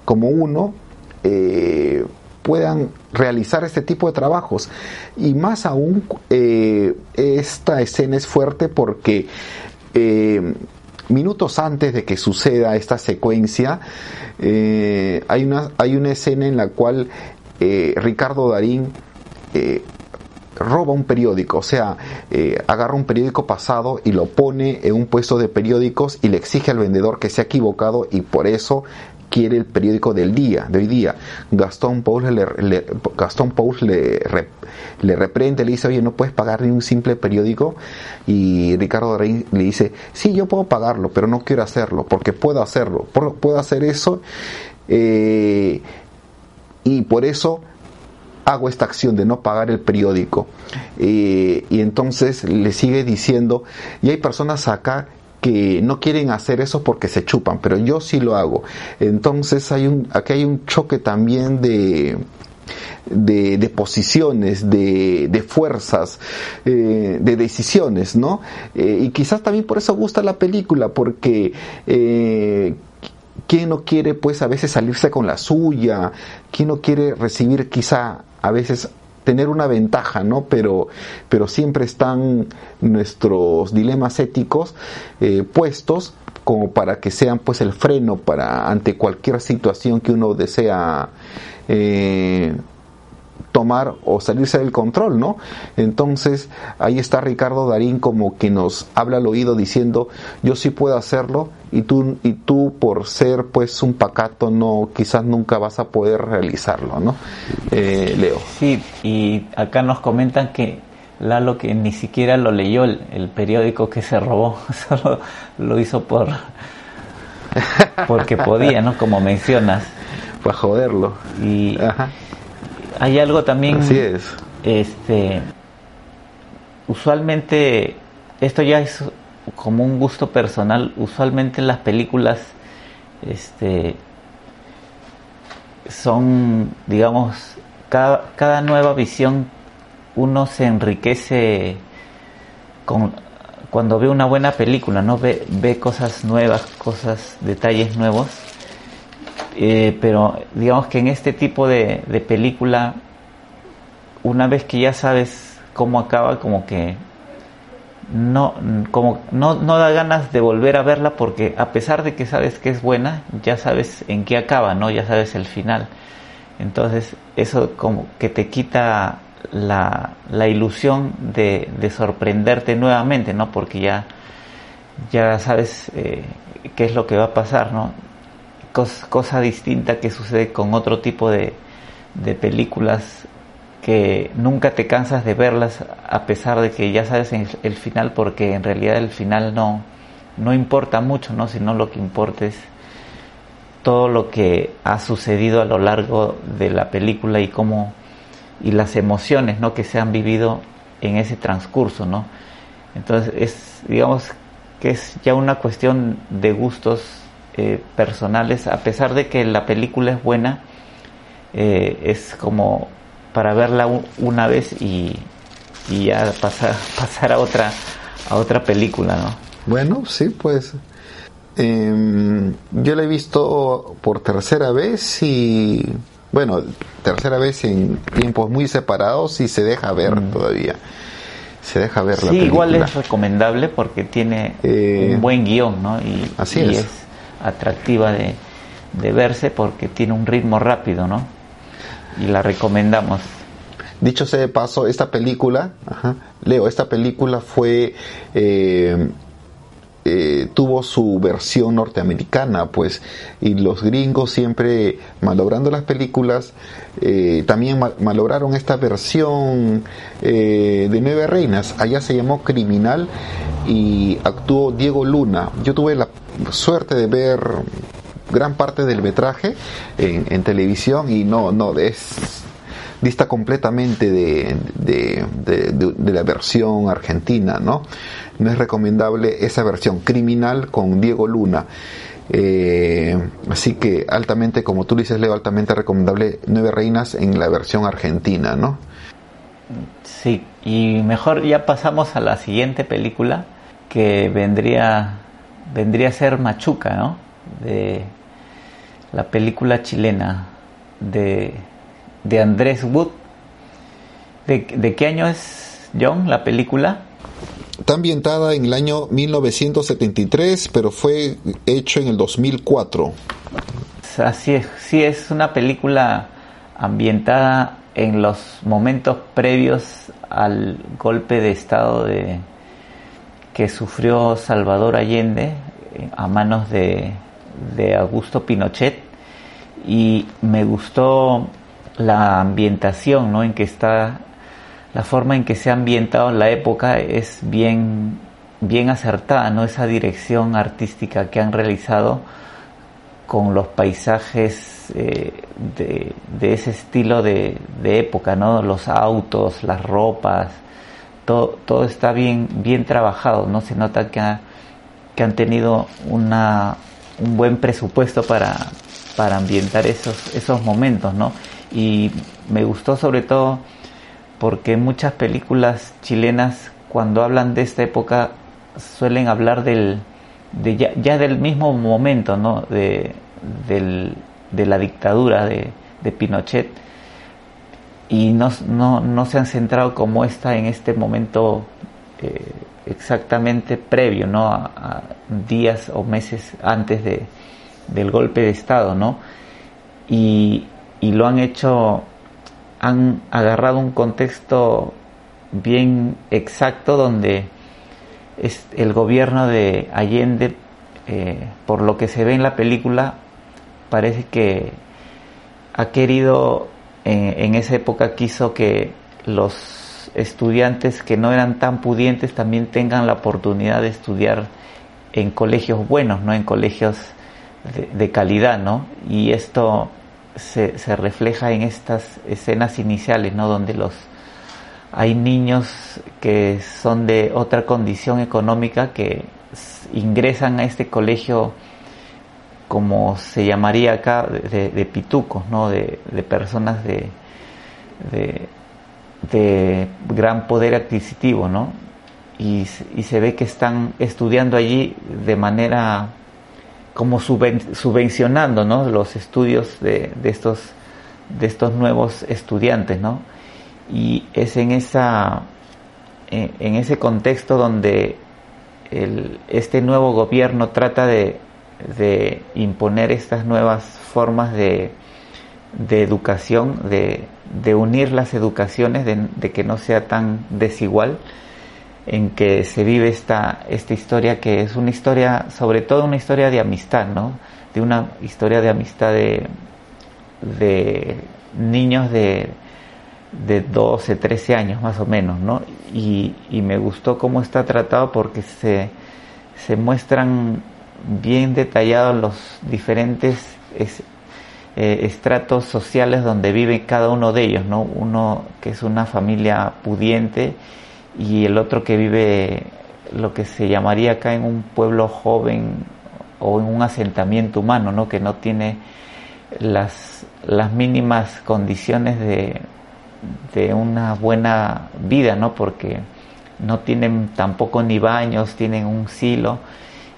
como uno eh, puedan realizar este tipo de trabajos. Y más aún, eh, esta escena es fuerte porque minutos antes de que suceda esta secuencia, hay, una, hay una escena en la cual Ricardo Darín eh, roba un periódico, o sea, eh, agarra un periódico pasado y lo pone en un puesto de periódicos y le exige al vendedor que se ha equivocado y por eso quiere el periódico del día, de hoy día. Gastón Paul le, Gastón le, le reprende, le dice, oye, no puedes pagar ni un simple periódico. Y Ricardo Rey le dice, sí, yo puedo pagarlo, pero no quiero hacerlo, porque puedo hacerlo, puedo hacer eso. Eh, y por eso hago esta acción de no pagar el periódico. Eh, y entonces le sigue diciendo, y hay personas acá que no quieren hacer eso porque se chupan, pero yo sí lo hago. Entonces hay un, aquí hay un choque también de, de, posiciones, de, de fuerzas, eh, de decisiones, ¿no? Eh, y quizás también por eso gusta la película, porque ¿quién no quiere pues a veces salirse con la suya? ¿Quién no quiere recibir quizá a veces tener una ventaja, ¿no? Pero, pero siempre están nuestros dilemas éticos eh, puestos como para que sean pues el freno para ante cualquier situación que uno desea eh, tomar o salirse del control, ¿no? Entonces ahí está Ricardo Darín como que nos habla al oído diciendo yo sí puedo hacerlo y tú y tú por ser pues un pacato no quizás nunca vas a poder realizarlo, ¿no? Eh, Leo. Sí y acá nos comentan que Lalo que ni siquiera lo leyó el, periódico que se robó, solo lo hizo por porque podía, ¿no? Como mencionas. Para joderlo. Y, Ajá hay algo también. Así es. Este. Usualmente, esto ya es como un gusto personal. Usualmente las películas, este, son, digamos, cada, nueva visión uno se enriquece con, cuando ve una buena película, ¿no? Ve, ve cosas nuevas, cosas, detalles nuevos eh, pero digamos que en este tipo de, película, una vez que ya sabes cómo acaba como que no como no, no da ganas de volver a verla porque a pesar de que sabes que es buena ya sabes en qué acaba no ya sabes el final. Entonces eso como que te quita la, la ilusión de, de, sorprenderte nuevamente no porque ya ya sabes eh, qué es lo que va a pasar no cosa distinta que sucede con otro tipo de, de películas que nunca te cansas de verlas a pesar de que ya sabes el, final porque en realidad el final no, no importa mucho, ¿no? sino lo que importa es todo lo que ha sucedido a lo largo de la película y cómo y las emociones ¿no? que se han vivido en ese transcurso, ¿no? Entonces es, digamos que es ya una cuestión de gustos eh, personales, a pesar de que la película es buena, eh, es como para verla una vez y, y ya pasar, pasar a otra a otra película, ¿no? Bueno, sí, pues em, yo la he visto por tercera vez y bueno, tercera vez en tiempos muy separados y se deja ver mm. todavía. Se deja ver la película. igual es recomendable porque tiene eh, un buen guion, ¿no? Y, así es. atractiva de, de verse porque tiene un ritmo rápido, ¿no? Y la recomendamos. Dicho sea de paso, esta película, Leo, esta película fue eh, eh, tuvo su versión norteamericana, pues, y los gringos siempre malogrando las películas, eh, también malograron esta versión de Nueve Reinas. Allá se llamó Criminal y actuó Diego Luna. Yo tuve la suerte de ver gran parte del metraje en, televisión y no, no, es dista completamente de, de, la versión argentina, ¿no? No es recomendable esa versión criminal con Diego Luna. Eh, así que altamente, como tú dices, Leo, altamente recomendable Nueve Reinas en la versión argentina, ¿no? Sí, y mejor ya pasamos a la siguiente película que vendría vendría a ser Machuca, ¿no? De la película chilena de, de Andrés Wood. ¿De, qué año es, John, la película? Está ambientada en el año 1973, pero fue hecho en el 2004. Así es, sí, es una película ambientada en los momentos previos al golpe de Estado de, que sufrió Salvador Allende eh, a manos de, de Augusto Pinochet y me gustó la ambientación, ¿no? En que está la forma en que se ha ambientado la época es bien bien acertada, ¿no? Esa dirección artística que han realizado con los paisajes eh, de, ese estilo de, época, ¿no? Los autos, las ropas, todo, todo está bien, bien trabajado, ¿no? Se nota que, que han tenido una, un buen presupuesto para, para ambientar esos, esos momentos, ¿no? Y me gustó sobre todo porque muchas películas chilenas cuando hablan de esta época suelen hablar del, de ya, del mismo momento, ¿no? De, de la dictadura de, de Pinochet y no, no, no, se han centrado como está en este momento eh, exactamente previo, ¿no? a, días o meses antes de, del golpe de Estado, ¿no? Y, lo han hecho, han agarrado un contexto bien exacto donde es el gobierno de Allende, eh, por lo que se ve en la película, parece que ha querido, eh, en esa época quiso que los estudiantes que no eran tan pudientes también tengan la oportunidad de estudiar en colegios buenos, no en colegios de, calidad, ¿no? Y esto se, refleja en estas escenas iniciales, ¿no? Donde los hay niños que son de otra condición económica que ingresan a este colegio como se llamaría acá de, de pitucos, ¿no? De, de personas de, de, de, gran poder adquisitivo, ¿no? Y, y se ve que están estudiando allí de manera como subvencionando ¿no? los estudios de, de, estos, de estos nuevos estudiantes. ¿no? Y es en esa, en, ese contexto donde este nuevo gobierno trata de, imponer estas nuevas formas de, educación, de, unir las educaciones, de, que no sea tan desigual, en que se vive esta, esta historia que es una historia, sobre todo una historia de amistad, ¿no? De una historia de amistad de, de niños de, de 12, 13 años más o menos, ¿no? Y, me gustó cómo está tratado porque se, se muestran bien detallados los diferentes eh, estratos sociales donde vive cada uno de ellos, ¿no? Uno que es una familia pudiente y el otro que vive lo que se llamaría acá en un pueblo joven o en un asentamiento humano, ¿no? Que no tiene las, las mínimas condiciones de, de una buena vida, ¿no? Porque no tienen tampoco ni baños, tienen un silo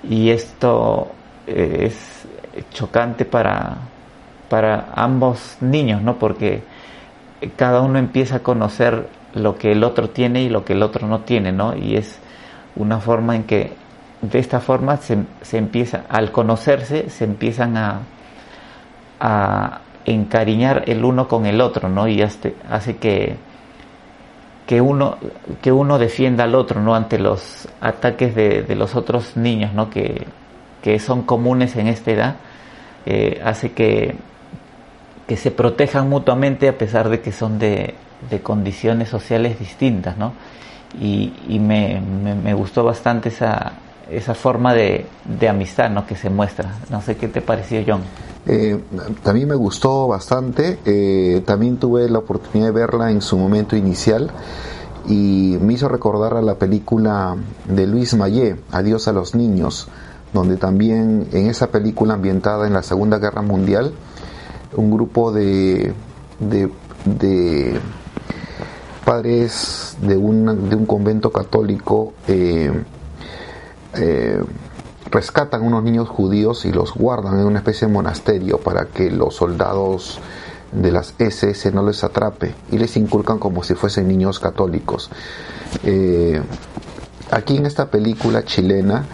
y esto eh, es chocante para, para ambos niños, ¿no? Porque cada uno empieza a conocer lo que el otro tiene y lo que el otro no tiene, ¿no? Y es una forma en que de esta forma se, se empieza, al conocerse, se empiezan a, a, encariñar el uno con el otro, ¿no? Y este, hace que, que, uno, que uno defienda al otro, ¿no? Ante los ataques de, los otros niños, ¿no? Que, son comunes en esta edad, eh, hace que, que se protejan mutuamente a pesar de que son de, condiciones sociales distintas, ¿no? Y, me, me, gustó bastante esa, esa forma de, de amistad, ¿no? Que se muestra. No sé qué te pareció, John. Eh, también me gustó bastante, eh, también tuve la oportunidad de verla en su momento inicial y me hizo recordar a la película de Luis Mayé, Adiós a los niños, donde también en esa película ambientada en la Segunda Guerra Mundial, un grupo de, de, padres de, de un convento católico eh, rescatan unos niños judíos y los guardan en una especie de monasterio para que los soldados de las SS no les atrape y les inculcan como si fuesen niños católicos. Eh, aquí en esta película chilena,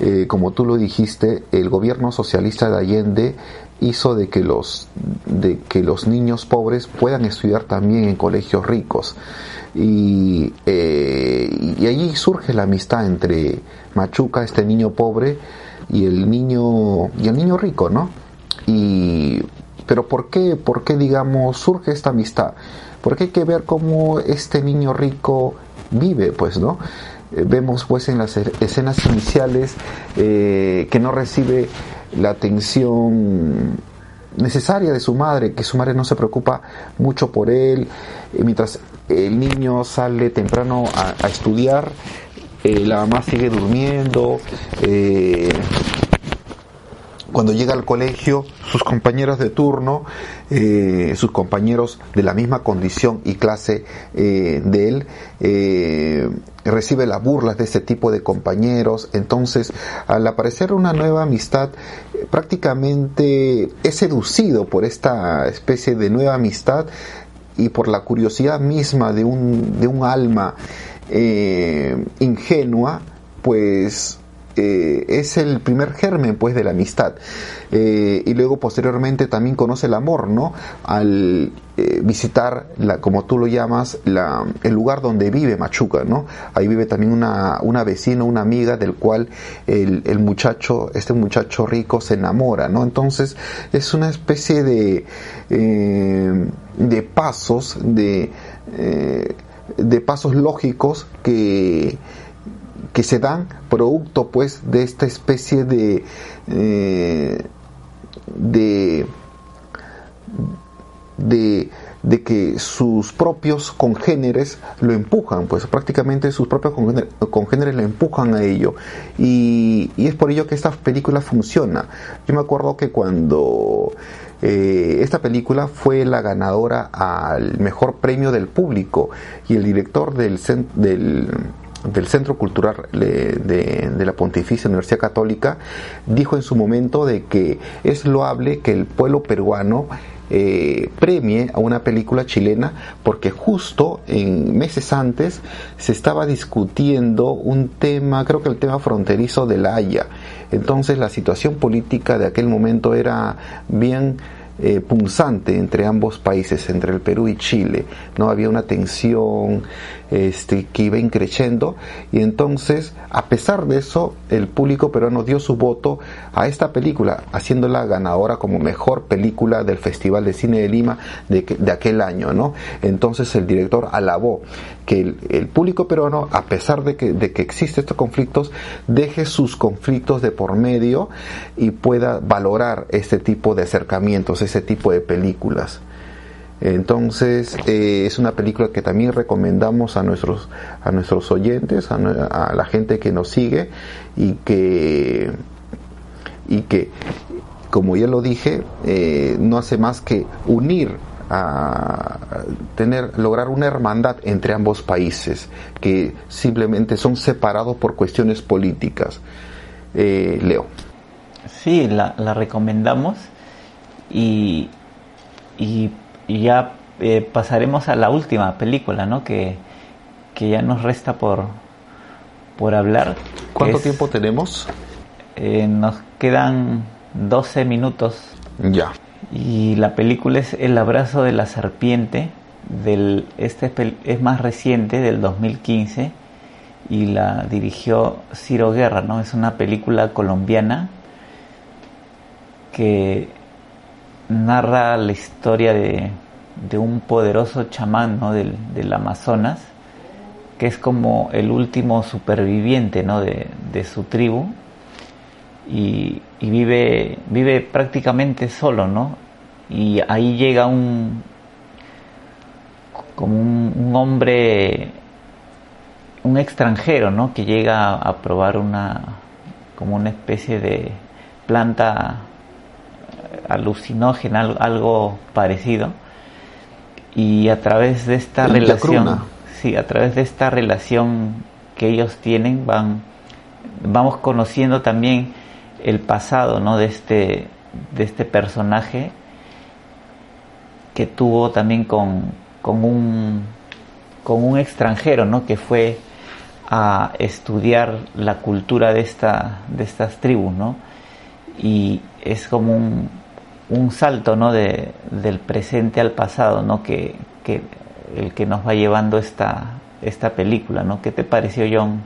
eh, como tú lo dijiste, el gobierno socialista de Allende hizo de que los de que los niños pobres puedan estudiar también en colegios ricos y, eh, y allí surge la amistad entre Machuca, este niño pobre, y el niño, y el niño rico, ¿no? Y, pero ¿por qué, por qué, digamos, surge esta amistad? Porque hay que ver cómo este niño rico vive, pues, ¿no? Eh, vemos pues en las e-, escenas iniciales eh, que no recibe la atención necesaria de su madre, que su madre no se preocupa mucho por él, mientras el niño sale temprano a estudiar, eh, la mamá sigue durmiendo, eh, cuando llega al colegio, sus compañeros de turno, eh, sus compañeros de la misma condición y clase de él, recibe las burlas de ese tipo de compañeros. Entonces, al aparecer una nueva amistad, prácticamente es seducido por esta especie de nueva amistad y por la curiosidad misma de un, de un alma eh, ingenua, pues eh, es el primer germen pues de la amistad. Eh, y luego posteriormente también conoce el amor no al visitar la como tú lo llamas la, el lugar donde vive Machuca no ahí vive también una, una vecina una amiga del cual el, el, muchacho este muchacho rico se enamora no entonces es una especie de de pasos de de pasos lógicos que, que se dan producto pues de esta especie de, eh, de, de, de, que sus propios congéneres lo empujan, pues prácticamente sus propios congéneres lo empujan a ello. Y, y es por ello que esta película funciona. Yo me acuerdo que cuando eh, esta película fue la ganadora al mejor premio del público y el director del, del, Centro Cultural de, la Pontificia Universidad Católica dijo en su momento de que es loable que el pueblo peruano eh, premie a una película chilena porque justo en meses antes se estaba discutiendo un tema, creo que el tema fronterizo de la Haya. Entonces la situación política de aquel momento era bien eh, punzante entre ambos países, entre el Perú y Chile. No había una tensión este, que iba increciendo y entonces, a pesar de eso, el público peruano dio su voto a esta película, haciéndola ganadora como mejor película del Festival de Cine de Lima de, de aquel año, ¿no? Entonces el director alabó que el, público peruano, a pesar de que, de que existen estos conflictos, deje sus conflictos de por medio y pueda valorar este tipo de acercamientos, ese tipo de películas. Entonces eh, es una película que también recomendamos a nuestros a nuestros oyentes, a, la gente que nos sigue y que y que como ya lo dije eh, no hace más que unir a tener lograr una hermandad entre ambos países que simplemente son separados por cuestiones políticas. Eh, Leo. Sí, la, la recomendamos y, y, ya eh, pasaremos a la última película, ¿no? Que, que ya nos resta por, por hablar. ¿Cuánto tiempo tenemos? Eh, nos quedan 12 minutos. Ya. Y la película es El abrazo de la serpiente. Del, este es más reciente, del 2015, y la dirigió Ciro Guerra, ¿no? Es una película colombiana que narra la historia de, un poderoso chamán del, Amazonas, que es como el último superviviente ¿no? de, su tribu y, vive, vive prácticamente solo, ¿no? Y ahí llega un como un, hombre, un extranjero, ¿no? Que llega a probar una como una especie de planta alucinógena, algo parecido. Y a través de esta relación, sí, a través de esta relación que ellos tienen, van, vamos conociendo también el pasado, ¿no? De este, de este personaje que tuvo también con, con un, con un extranjero, ¿no? Que fue a estudiar la cultura de, esta, de estas tribus, ¿no? Y es como un, un salto ¿no? de, del presente al pasado, ¿no? Que, que, el que nos va llevando esta, esta película. ¿no? ¿Qué te pareció, John,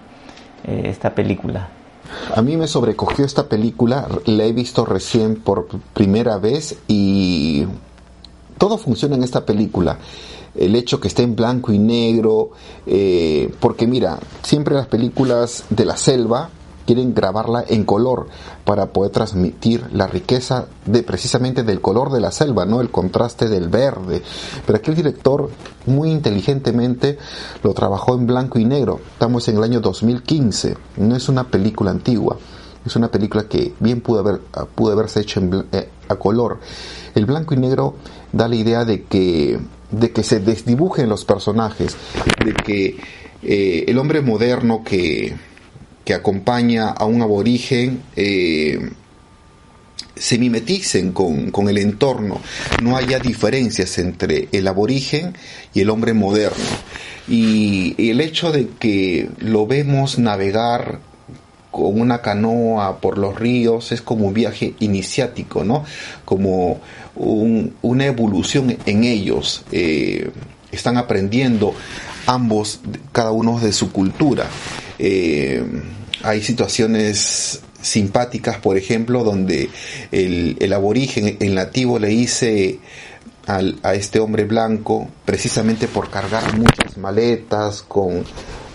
eh, esta película? A mí me sobrecogió esta película, la he visto recién por primera vez y todo funciona en esta película. El hecho que esté en blanco y negro, eh, porque mira, siempre las películas de la selva, quieren grabarla en color para poder transmitir la riqueza de precisamente del color de la selva, ¿no? El contraste del verde. Pero aquí el director muy inteligentemente lo trabajó en blanco y negro. Estamos en el año 2015, no es una película antigua. Es una película que bien pudo, haber, pudo haberse hecho eh, a color. El blanco y negro da la idea de que, de que se desdibujen los personajes, de que eh, el hombre moderno que, que acompaña a un aborigen eh, se mimeticen con, el entorno, no haya diferencias entre el aborigen y el hombre moderno. Y, el hecho de que lo vemos navegar con una canoa por los ríos es como un viaje iniciático, ¿no? Como una evolución en ellos. Eh, están aprendiendo ambos, cada uno de su cultura. Eh, hay situaciones simpáticas, por ejemplo, donde el, aborigen, el nativo, le dice a este hombre blanco, precisamente por cargar muchas maletas con,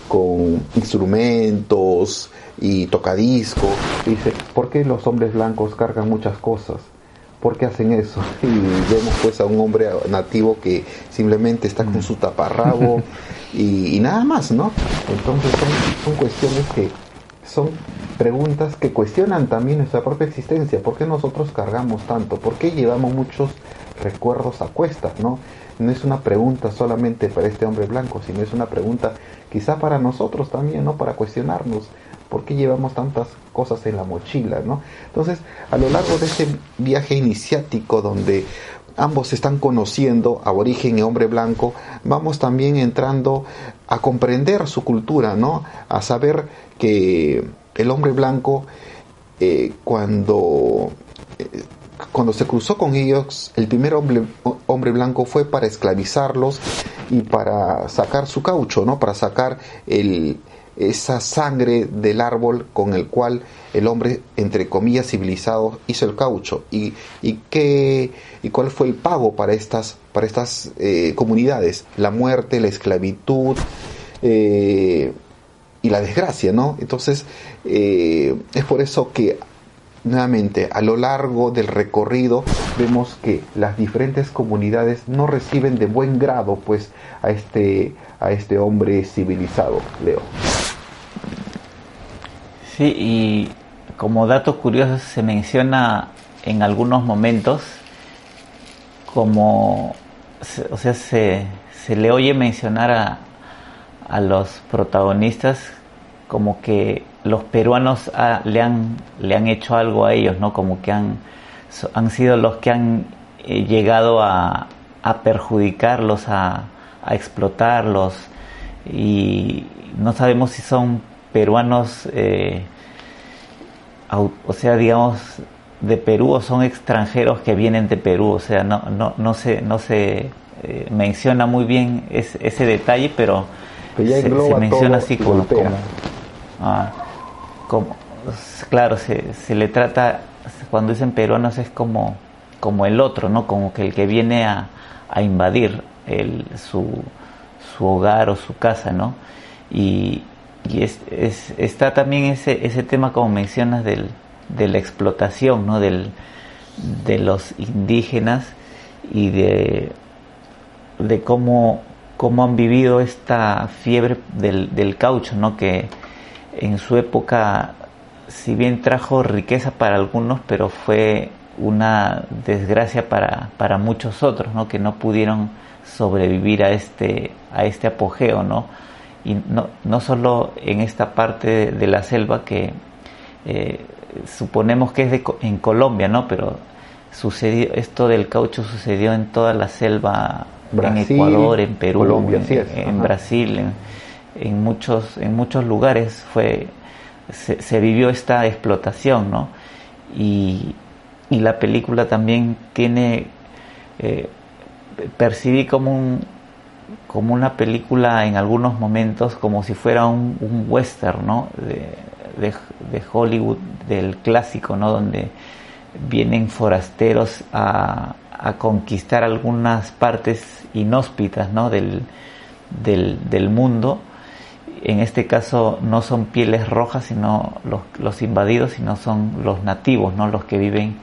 con instrumentos y tocadiscos, dice, ¿por qué los hombres blancos cargan muchas cosas? ¿Por qué hacen eso? Y vemos pues a un hombre nativo que simplemente está con su taparrabo y, nada más, ¿no? Entonces son, son cuestiones que son preguntas que cuestionan también nuestra propia existencia. ¿Por qué nosotros cargamos tanto? ¿Por qué llevamos muchos recuerdos a cuestas? ¿no? no es una pregunta solamente para este hombre blanco, sino es una pregunta quizá para nosotros también, ¿no? Para cuestionarnos por qué llevamos tantas cosas en la mochila, ¿no? Entonces, a lo largo de ese viaje iniciático donde ambos se están conociendo, aborigen y hombre blanco, vamos también entrando a comprender su cultura, ¿no? A saber que el hombre blanco, eh, cuando, eh, cuando se cruzó con ellos, el primer hombre, hombre blanco fue para esclavizarlos y para sacar su caucho, ¿no? Para sacar el, esa sangre del árbol con el cual el hombre, entre comillas, civilizado, hizo el caucho. ¿Y, y, qué, y cuál fue el pago para estas, para estas eh, comunidades? La muerte, la esclavitud eh, y la desgracia, ¿no? Entonces, eh, es por eso que nuevamente a lo largo del recorrido vemos que las diferentes comunidades no reciben de buen grado pues a este a este hombre civilizado Leo. Sí, y como dato curioso se menciona en algunos momentos como, o sea, se, se le oye mencionar a, a, los protagonistas como que los peruanos le, han, le han hecho algo a ellos, ¿no? Como que han, han sido los que han eh, llegado a, a perjudicarlos, a, a explotarlos. Y no sabemos si son peruanos, eh, o sea, digamos, de Perú o son extranjeros que vienen de Perú, o sea, no, no, no se, no se eh, menciona muy bien ese detalle, pero, se, menciona así como, ah, como, claro, se, se, le trata, cuando dicen peruanos es como, como el otro, ¿no? Como que el que viene a, a invadir el, su, su hogar o su casa, ¿no? Y, y es, está también ese, ese tema, como mencionas, del, de la explotación ¿no? del, de los indígenas y de, de cómo, cómo han vivido esta fiebre del, del caucho, ¿no? que en su época, si bien trajo riqueza para algunos, pero fue una desgracia para, para muchos otros, ¿no? que no pudieron sobrevivir a este, a este apogeo, ¿no? y no, no solo en esta parte de la selva que eh, suponemos que es de, en Colombia, ¿no? Pero sucedió, esto del caucho sucedió en toda la selva, en Ecuador, en Perú, en, Brasil, en, muchos, en muchos lugares fue, se, vivió esta explotación, ¿no? Y, y la película también tiene, eh, percibí como un, como una película en algunos momentos, como si fuera un, western, ¿no? De, de, Hollywood, del clásico, ¿no? Donde vienen forasteros a, a conquistar algunas partes inhóspitas, ¿no? Del, del, del, mundo. En este caso no son pieles rojas, sino los, los invadidos, sino son los nativos, ¿no? Los que viven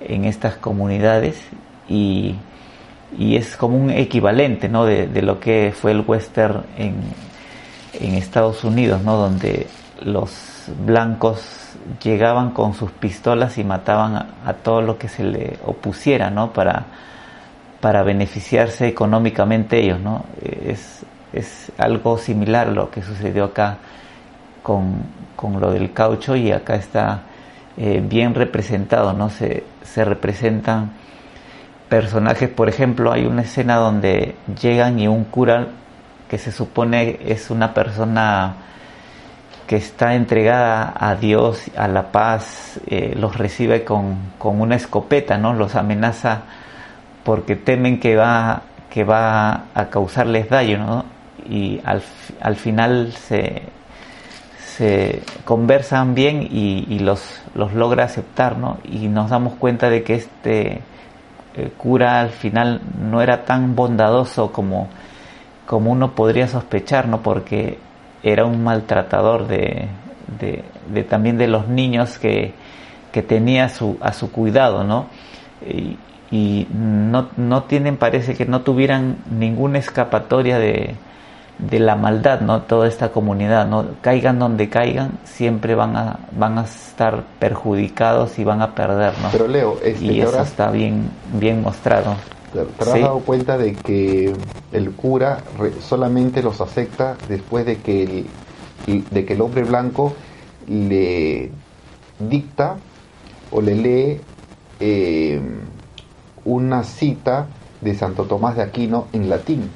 en estas comunidades y y es como un equivalente ¿no? de, lo que fue el western en, en, Estados Unidos, ¿no? donde los blancos llegaban con sus pistolas y mataban a, todo lo que se le opusiera ¿no? para, para beneficiarse económicamente ellos. ¿no? Es, es algo similar a lo que sucedió acá con, con lo del caucho y acá está eh, bien representado, ¿no? se, se representan personajes, por ejemplo, hay una escena donde llegan y un cura que se supone es una persona que está entregada a Dios, a la paz, eh, los recibe con, una escopeta, ¿no? Los amenaza porque temen que va, que va a causarles daño, ¿no? Y al, al final se, se conversan bien y, y, los, los logra aceptar, ¿no? Y nos damos cuenta de que este cura al final no era tan bondadoso como, como uno podría sospechar, ¿no? Porque era un maltratador de, de, también de los niños que, que tenía su, a su cuidado, ¿no? Y, y no, no tienen, parece que no tuvieran ninguna escapatoria de, de la maldad, ¿no? Toda esta comunidad, ¿no? Caigan donde caigan, siempre van a, van a estar perjudicados y van a perder, ¿no? Pero Leo, este, y eso está bien, bien mostrado. ¿Te, has dado cuenta de que el cura solamente los acepta después de que el, de que el hombre blanco le dicta o le lee eh, una cita de Santo Tomás de Aquino en latín.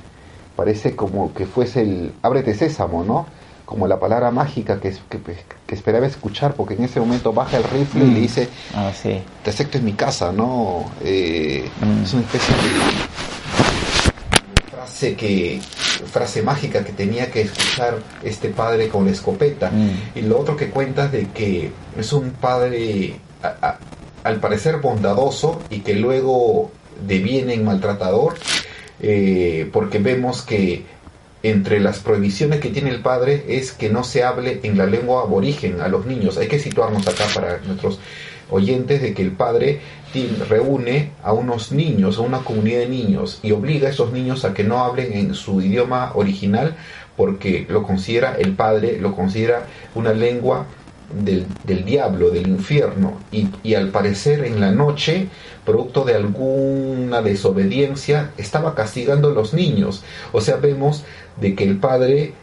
Parece como que fuese el ábrete sésamo, ¿no? Como la palabra mágica que, que, esperaba escuchar, porque en ese momento baja el rifle y le mm. dice, ah, sí. te acepto en mi casa, ¿no? Eh, mm. Es una especie de frase que frase mágica que tenía que escuchar este padre con la escopeta. Mm. Y lo otro que cuentas de que es un padre al parecer bondadoso y que luego deviene en maltratador, eh, porque vemos que entre las prohibiciones que tiene el padre es que no se hable en la lengua aborigen a los niños. Hay que situarnos acá para nuestros oyentes de que el padre reúne a unos niños, a una comunidad de niños y obliga a esos niños a que no hablen en su idioma original porque lo considera el padre, lo considera una lengua del, diablo, del infierno, y, y, al parecer en la noche, producto de alguna desobediencia, estaba castigando a los niños. O sea, vemos de que el padre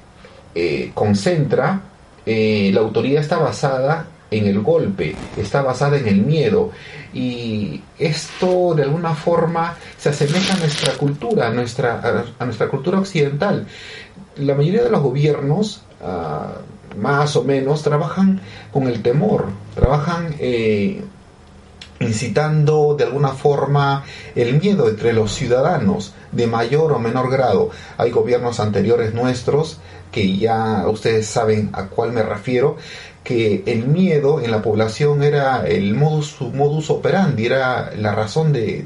eh, concentra, eh, la autoridad está basada en el golpe, está basada en el miedo. Y esto de alguna forma se asemeja a nuestra cultura, a nuestra, a, nuestra cultura occidental. La mayoría de los gobiernos, ah, más o menos, trabajan con el temor, trabajan eh, incitando de alguna forma el miedo entre los ciudadanos de mayor o menor grado. Hay gobiernos anteriores nuestros que ya ustedes saben a cuál me refiero, que el miedo en la población era el modus, modus operandi, era la razón de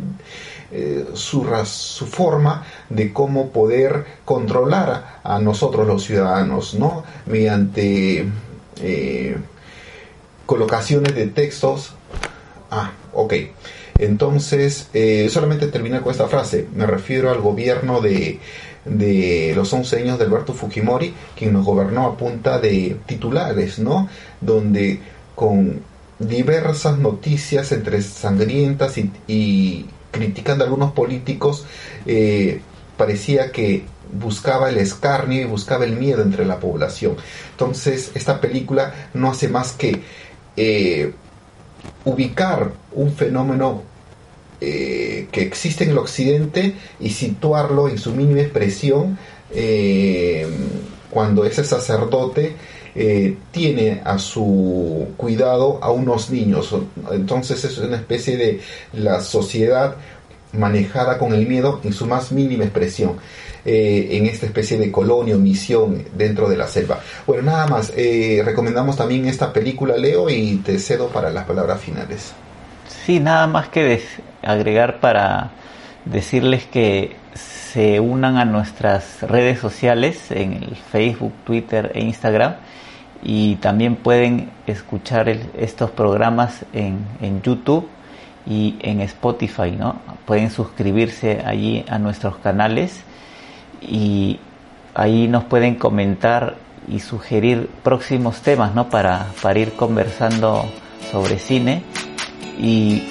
eh, su, su forma de cómo poder controlar a nosotros los ciudadanos, ¿no? Mediante eh, colocaciones de textos. Ah, ok. Entonces, eh, solamente termina con esta frase. Me refiero al gobierno de de los 11 años de Alberto Fujimori, quien nos gobernó a punta de titulares, ¿no? Donde con diversas noticias entre sangrientas y, criticando a algunos políticos, eh, parecía que buscaba el escarnio y buscaba el miedo entre la población. Entonces, esta película no hace más que eh, ubicar un fenómeno eh, que existe en el occidente y situarlo en su mínima expresión cuando ese sacerdote eh, tiene a su cuidado a unos niños. Entonces es una especie de la sociedad manejada con el miedo en su más mínima expresión. en esta especie de colonia o misión dentro de la selva. Bueno, nada más, recomendamos también esta película, Leo, y te cedo para las palabras finales. Sí, nada más que agregar para decirles que se unan a nuestras redes sociales en el Facebook, Twitter e Instagram y también pueden escuchar estos programas en, en, YouTube y en Spotify, ¿no? Pueden suscribirse allí a nuestros canales y ahí nos pueden comentar y sugerir próximos temas, ¿no? Para, para ir conversando sobre cine y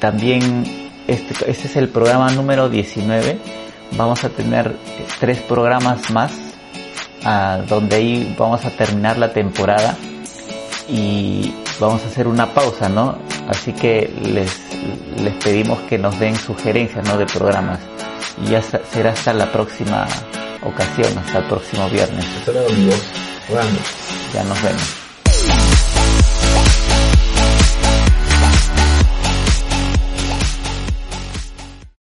también este, este es el programa número 19. Vamos a tener tres programas más donde ahí vamos a terminar la temporada y vamos a hacer una pausa, ¿no? Así que les, les pedimos que nos den sugerencias, ¿no? De programas. Y ya será hasta la próxima ocasión, hasta el próximo viernes. Hasta luego amigos. Ya nos vemos.